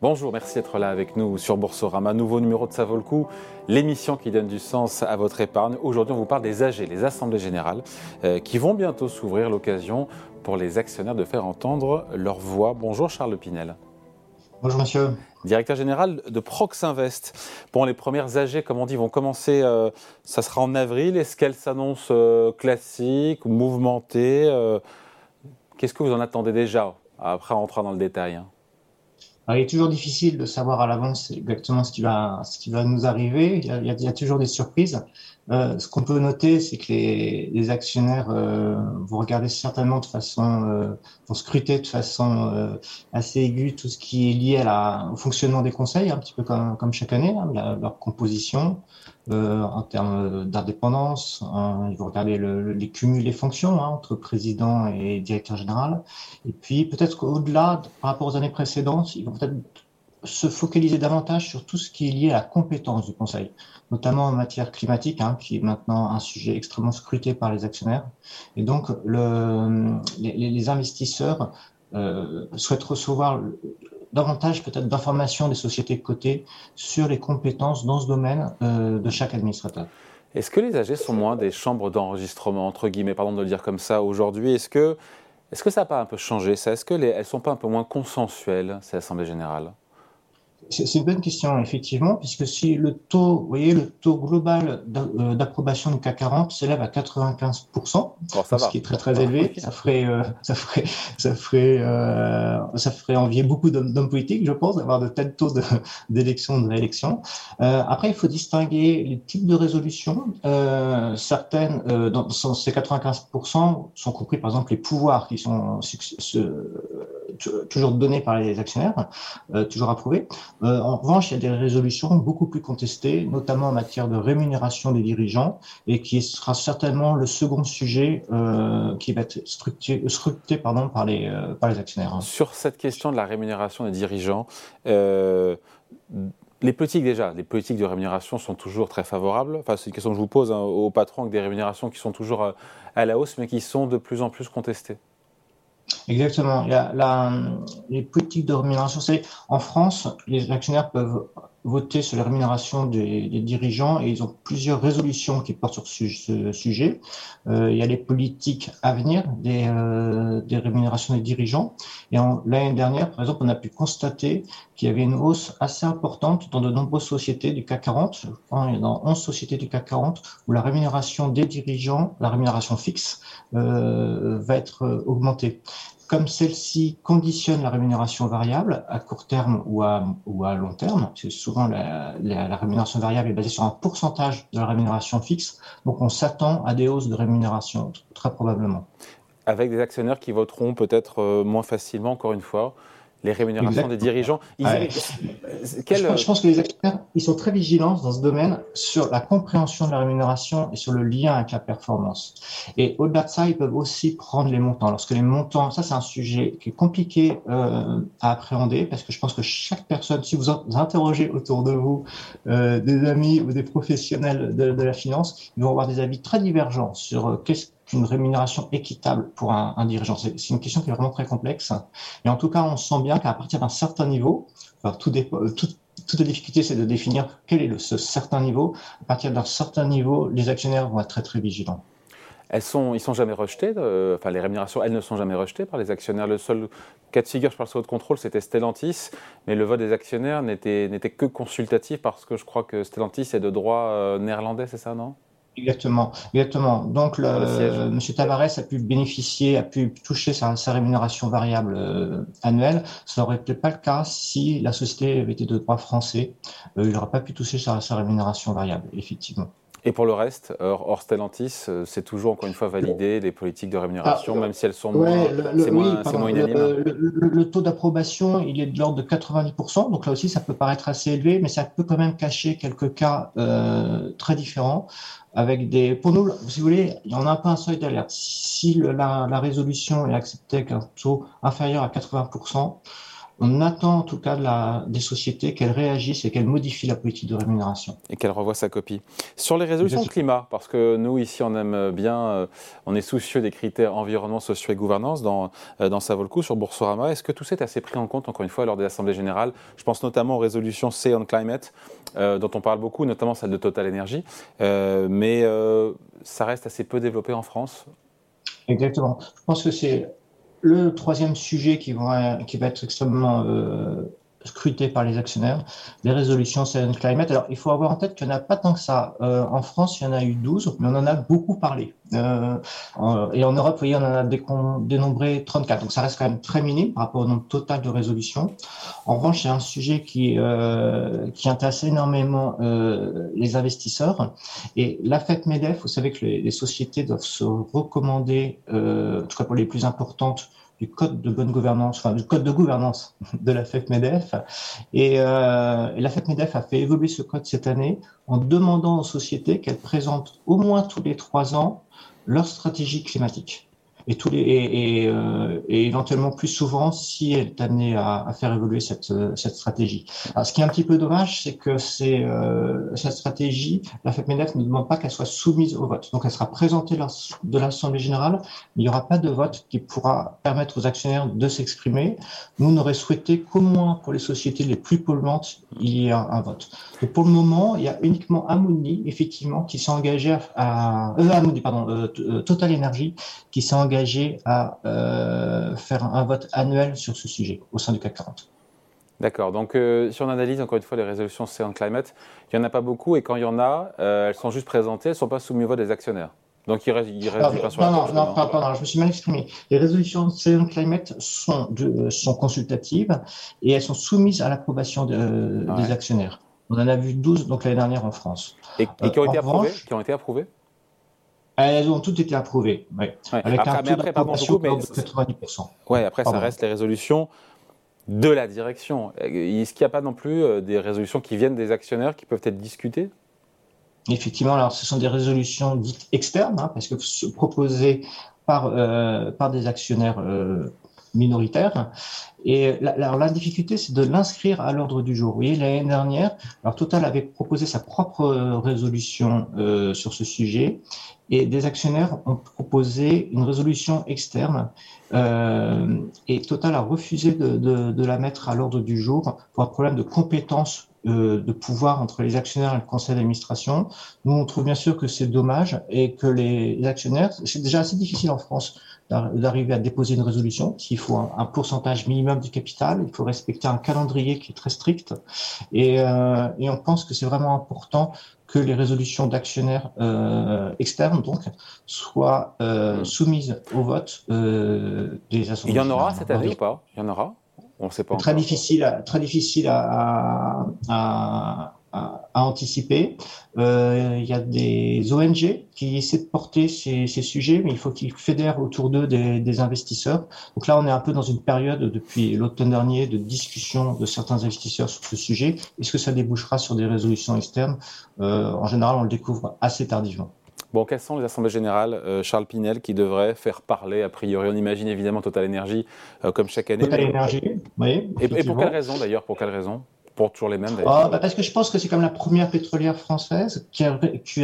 Bonjour, merci d'être là avec nous sur Boursorama. Nouveau numéro de Ça vaut le coup, l'émission qui donne du sens à votre épargne. Aujourd'hui, on vous parle des AG, les assemblées générales, euh, qui vont bientôt s'ouvrir l'occasion pour les actionnaires de faire entendre leur voix. Bonjour Charles Pinel. Bonjour monsieur. Directeur général de Proxinvest. Bon, les premières AG, comme on dit, vont commencer, euh, ça sera en avril. Est-ce qu'elles s'annoncent euh, classiques, mouvementées Qu'est-ce que vous en attendez déjà? Après, on entrera dans le détail. Hein il est toujours difficile de savoir à l'avance exactement ce qui va, nous arriver. Il y a toujours des surprises. Euh, ce qu'on peut noter, c'est que les, les actionnaires euh, vont regarder certainement de façon, euh, vont scruter de façon euh, assez aiguë tout ce qui est lié à la, au fonctionnement des conseils, un petit peu comme, comme chaque année, hein, leur composition euh, en termes d'indépendance. Hein, ils vont regarder le, les cumuls des fonctions hein, entre président et directeur général. Et puis peut-être qu'au-delà, par rapport aux années précédentes, ils vont peut-être se focaliser davantage sur tout ce qui est lié à la compétence du Conseil, notamment en matière climatique, hein, qui est maintenant un sujet extrêmement scruté par les actionnaires. Et donc, le, les, investisseurs euh, souhaitent recevoir davantage peut-être d'informations des sociétés cotées sur les compétences dans ce domaine euh, de chaque administrateur. Est-ce que les AG sont moins des chambres d'enregistrement, entre guillemets, pardon de le dire comme ça aujourd'hui? Est-ce que, est que ça n'a pas un peu changé ça? Est-ce qu'elles ne sont pas un peu moins consensuelles, ces assemblées générales? C'est une bonne question, effectivement, puisque si le taux, vous voyez, le taux global euh, d'approbation du CAC 40 s'élève à 95%, ce qui est très très élevé, ça ferait, euh, ça ferait, ça ferait, euh, ça ferait envier beaucoup d'hommes politiques, je pense, d'avoir de tels taux d'élection, de, de, réélection. Euh, après, il faut distinguer les types de résolutions. Euh, certaines, dans ces 95%, sont compris, par exemple, les pouvoirs qui sont toujours donnés par les actionnaires, toujours approuvés. Euh, en revanche, il y a des résolutions beaucoup plus contestées, notamment en matière de rémunération des dirigeants, et qui sera certainement le second sujet euh, qui va être scruté, pardon, par, les, euh, par les actionnaires. Sur cette question de la rémunération des dirigeants, les politiques déjà, les politiques de rémunération sont toujours très favorables. Enfin, c'est une question que je vous pose hein, aux patrons avec des rémunérations qui sont toujours à la hausse, mais qui sont de plus en plus contestées. Exactement. Il y a la, les politiques de rémunération. C'est en France, les actionnaires peuvent voter sur la rémunération des, dirigeants et ils ont plusieurs résolutions qui portent sur ce, sujet. Euh, il y a les politiques à venir des, euh, rémunérations des dirigeants. Et l'année dernière, par exemple, on a pu constater qu'il y avait une hausse assez importante dans de nombreuses sociétés du CAC 40, dans 11 sociétés du CAC 40, où la rémunération des dirigeants, la rémunération fixe, euh, va être augmentée comme celle-ci conditionne la rémunération variable à court terme ou à, long terme, souvent la, rémunération variable est basée sur un pourcentage de la rémunération fixe, donc on s'attend à des hausses de rémunération très probablement. Avec des actionnaires qui voteront peut-être euh, moins facilement, encore une fois, les rémunérations des dirigeants. je, pense, que les experts, ils sont très vigilants dans ce domaine sur la compréhension de la rémunération et sur le lien avec la performance. Et au-delà de ça, ils peuvent aussi prendre les montants. Lorsque les montants, ça c'est un sujet qui est compliqué euh, à appréhender parce que je pense que chaque personne, si vous, interrogez autour de vous euh, des amis ou des professionnels de, de, la finance, ils vont avoir des avis très divergents sur euh, qu'est-ce une rémunération équitable pour un, dirigeant C'est une question qui est vraiment très complexe. Et en tout cas, on sent bien qu'à partir d'un certain niveau, alors tout, tout toute la difficulté, c'est de définir quel est ce certain niveau. À partir d'un certain niveau, les actionnaires vont être très très vigilants. Elles sont, ils sont jamais rejetés. Euh, enfin, les rémunérations, elles ne sont jamais rejetées par les actionnaires. Le seul cas de figure, je parle sur votre contrôle, c'était Stellantis, mais le vote des actionnaires n'était que consultatif parce que je crois que Stellantis est de droit euh, néerlandais, c'est ça, non? Exactement, exactement. Donc, le, M. Tavares a pu bénéficier, a pu toucher sa, sa rémunération variable euh, annuelle. Ça n'aurait peut-être pas le cas si la société avait été de droit français. Euh, il n'aurait pas pu toucher sa, sa, rémunération variable, effectivement. Et pour le reste, hors, Stellantis, euh, c'est toujours encore une fois validé les politiques de rémunération, ah, même si elles sont moins, c'est moins, moins, unanime. Le, le taux d'approbation, il est de l'ordre de 90%, donc là aussi, ça peut paraître assez élevé, mais ça peut quand même cacher quelques cas euh, très différents avec des. Pour nous, si vous voulez, il y en a un peu un seuil d'alerte. Si la, la, résolution est acceptée avec un taux inférieur à 80%, on attend en tout cas de la, des sociétés qu'elles réagissent et qu'elles modifient la politique de rémunération. Et qu'elles revoient sa copie. Sur les résolutions de climat, parce que nous ici on aime bien, euh, on est soucieux des critères environnement, sociaux et gouvernance dans, euh, dans Savolco, sur Boursorama. Est-ce que tout ça est assez pris en compte, encore une fois, lors des assemblées générales? Je pense notamment aux résolutions C on Climate, euh, dont on parle beaucoup, notamment celle de Total Energy. mais ça reste assez peu développé en France. Exactement. Je pense que c'est le troisième sujet qui va, être extrêmement euh, scruté par les actionnaires, les résolutions Silent Climate. Alors, il faut avoir en tête qu'il n'y en a pas tant que ça. Euh, en France, il y en a eu 12, mais on en a beaucoup parlé. Euh, et en Europe, vous voyez, on en a dénombré 34. Donc, ça reste quand même très minime par rapport au nombre total de résolutions. En revanche, c'est un sujet qui, euh, qui intéresse énormément les investisseurs. Et la MEDEF, vous savez que les, les sociétés doivent se recommander, en tout cas pour les plus importantes, du code de bonne gouvernance, enfin du code de gouvernance de la FEP-MEDEF. Et, euh, la FEP-MEDEF a fait évoluer ce code cette année en demandant aux sociétés qu'elles présentent au moins tous les trois ans leur stratégie climatique euh, et, éventuellement plus souvent si elle est amenée à, faire évoluer cette, cette stratégie. Ce qui est un petit peu dommage, c'est que euh, cette stratégie, la FEPMEDEF ne demande pas qu'elle soit soumise au vote. Donc elle sera présentée lors de l'Assemblée générale, mais il n'y aura pas de vote qui pourra permettre aux actionnaires de s'exprimer. Nous, on aurait souhaité qu'au moins pour les sociétés les plus polluantes, il y ait un, vote. Et pour le moment, il y a uniquement Amoni, effectivement, qui s'est engagé à, à euh, Amoni, pardon, euh, euh Total Energy, qui s'est engagé à euh, faire un vote annuel sur ce sujet au sein du CAC 40. D'accord. Donc, euh, si on analyse encore une fois les résolutions C Climate, il n'y en a pas beaucoup et quand il y en a, euh, elles sont juste présentées, elles ne sont pas soumises au vote des actionnaires. Donc, il reste, il reste pas sur non, non, non, pardon, je me suis mal exprimé. Les résolutions C Climate sont, de, sont consultatives et elles sont soumises à l'approbation de, ouais. des actionnaires. On en a vu 12 donc l'année dernière en France. Et, et qui, ont été approuvées, qui ont été approuvées? Elles ont toutes été approuvées. Ouais. Ouais. Avec après, un taux après, pardon, coup, mais... de 90%. Ouais, après, pardon. ça reste les résolutions de la direction. Est-ce qu'il n'y a pas non plus euh, des résolutions qui viennent des actionnaires qui peuvent être discutées? Effectivement, alors ce sont des résolutions dites externes, hein, parce que proposées par, euh, par des actionnaires euh, minoritaire. Et la, alors la difficulté, c'est de l'inscrire à l'ordre du jour. Vous voyez, l'année dernière, alors Total avait proposé sa propre résolution euh, sur ce sujet, et des actionnaires ont proposé une résolution externe, euh, et Total a refusé de la mettre à l'ordre du jour pour un problème de compétence de pouvoir entre les actionnaires et le conseil d'administration. Nous, on trouve bien sûr que c'est dommage et que les actionnaires, c'est déjà assez difficile en France d'arriver à déposer une résolution. S'il faut un, un, pourcentage minimum du capital, il faut respecter un calendrier qui est très strict. Et, euh, et on pense que c'est vraiment important que les résolutions d'actionnaires euh, externes donc soient euh, soumises au vote des assemblées. Il y en aura cette année ou pas? Il y en aura? On sait pas. Très encore. difficile, à, très difficile à, à, à, à anticiper. Euh, il y a des ONG qui essaient de porter ces, ces sujets, mais il faut qu'ils fédèrent autour d'eux des, des, investisseurs. Donc là, on est un peu dans une période depuis l'automne dernier de discussion de certains investisseurs sur ce sujet. Est-ce que ça débouchera sur des résolutions externes? Euh, En général, on le découvre assez tardivement. Bon, quelles sont les assemblées générales, euh, Charles Pinel, qui devraient faire parler, a priori? On imagine évidemment Total Energy, euh, comme chaque année. Total Energy, oui. Et, et, pour quelle raison d'ailleurs Pour quelle raison? Toujours les mêmes oh, bah Parce que je pense que c'est comme la première pétrolière française qui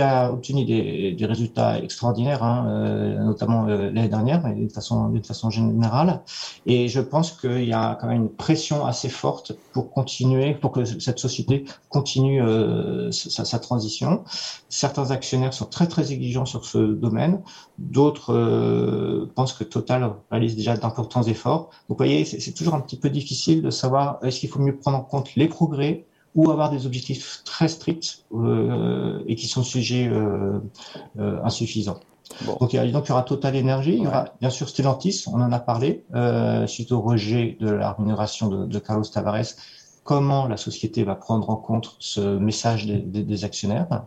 a, obtenu des, résultats extraordinaires, hein, euh, notamment euh, l'année dernière, mais d'une façon, générale. Et je pense qu'il y a quand même une pression assez forte pour continuer, pour que cette société continue euh, sa, transition. Certains actionnaires sont très très exigeants sur ce domaine. D'autres pensent que Total réalise déjà d'importants efforts. Donc vous voyez, c'est toujours un petit peu difficile de savoir est-ce qu'il faut mieux prendre en compte les progrès ou avoir des objectifs très stricts euh, et qui sont sujets euh, euh, insuffisants. Bon. Donc, il y a, donc il y aura Total Energy, il y aura bien sûr Stellantis, on en a parlé, suite au rejet de la rémunération de, de, Carlos Tavares, comment la société va prendre en compte ce message des, des, des actionnaires?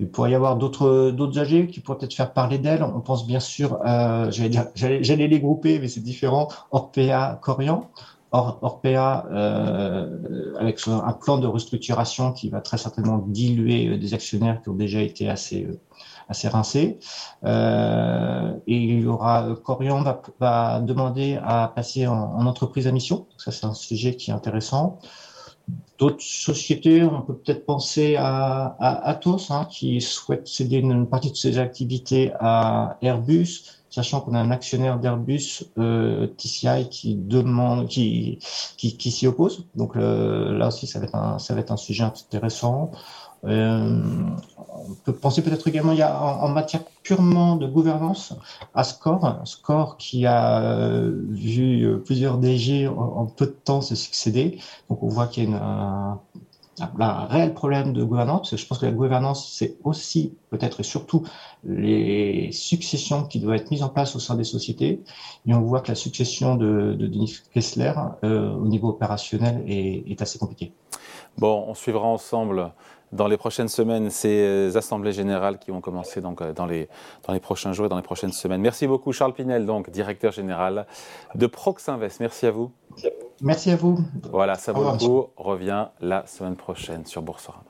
Il pourrait y avoir d'autres d'autres AG qui pourraient peut-être faire parler d'elle. On pense bien sûr, euh, j'allais les grouper, mais c'est différent. Orpea, Corian. Orpea, euh, avec un plan de restructuration qui va très certainement diluer des actionnaires qui ont déjà été assez assez rincés. Euh, et il y aura Corian va, va demander à passer en, en entreprise à mission. Ça, c'est un sujet qui est intéressant. D'autres sociétés, on peut peut-être penser à, à Atos, hein, qui souhaite céder une, partie de ses activités à Airbus, sachant qu'on a un actionnaire d'Airbus, euh, TCI, qui demande, qui, qui, s'y oppose. Donc euh, là aussi, ça va être un, ça va être un sujet intéressant. Euh, on peut penser peut-être également il y a en, matière purement de gouvernance à Score, Score qui a vu plusieurs DG en, peu de temps se succéder. Donc on voit qu'il y a une, un, un, réel problème de gouvernance. Je pense que la gouvernance, c'est aussi peut-être et surtout les successions qui doivent être mises en place au sein des sociétés. Et on voit que la succession de, de Denis Kessler euh, au niveau opérationnel est, est assez compliquée. Bon, on suivra ensemble dans les prochaines semaines ces assemblées générales qui vont commencer donc euh, dans les, dans les prochains jours et dans les prochaines semaines. Merci beaucoup Charles Pinel, donc directeur général de Proxinvest. Merci à vous. Merci à vous. Voilà, ça vaut le coup. Revient la semaine prochaine sur Boursorama.